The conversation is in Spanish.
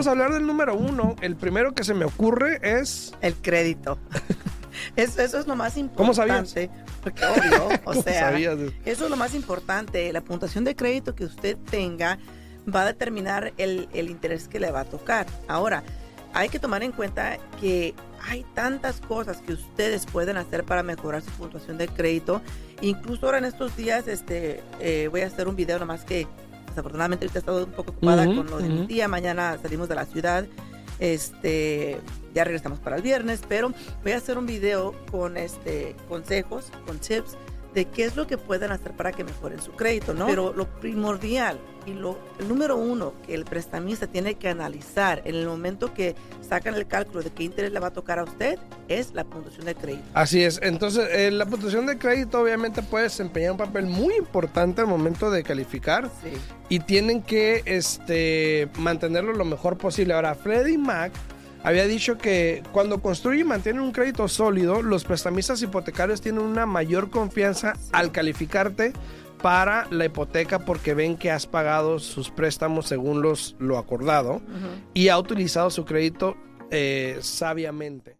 Vamos a hablar del número uno. El primero que se me ocurre es... El crédito. Eso, eso, es lo más importante. ¿Cómo sabías? Porque obvio, o ¿Cómo sea, sabías? eso es lo más importante. La puntuación de crédito que usted tenga va a determinar el, el interés que le va a tocar. Ahora, hay que tomar en cuenta que hay tantas cosas que ustedes pueden hacer para mejorar su puntuación de crédito. Incluso ahora en estos días este, eh, voy a hacer un video, nomás que desafortunadamente ahorita he estado un poco ocupada con lo de mi tía. Mañana salimos de la ciudad. Este, ya regresamos para el viernes, pero voy a hacer un video con este consejos, con tips de qué es lo que pueden hacer para que mejoren su crédito, ¿no? Pero lo primordial y lo el número uno que el prestamista tiene que analizar en el momento que sacan el cálculo de qué interés le va a tocar a usted es la puntuación de crédito. Así es. Entonces, eh, la puntuación de crédito obviamente puede desempeñar un papel muy importante al momento de calificar Sí. y tienen que este, mantenerlo lo mejor posible. Ahora, Freddie Mac había dicho que cuando construyen y mantienen un crédito sólido, los prestamistas hipotecarios tienen una mayor confianza al calificarte para la hipoteca porque ven que has pagado sus préstamos según los, lo acordado y ha utilizado su crédito eh, sabiamente.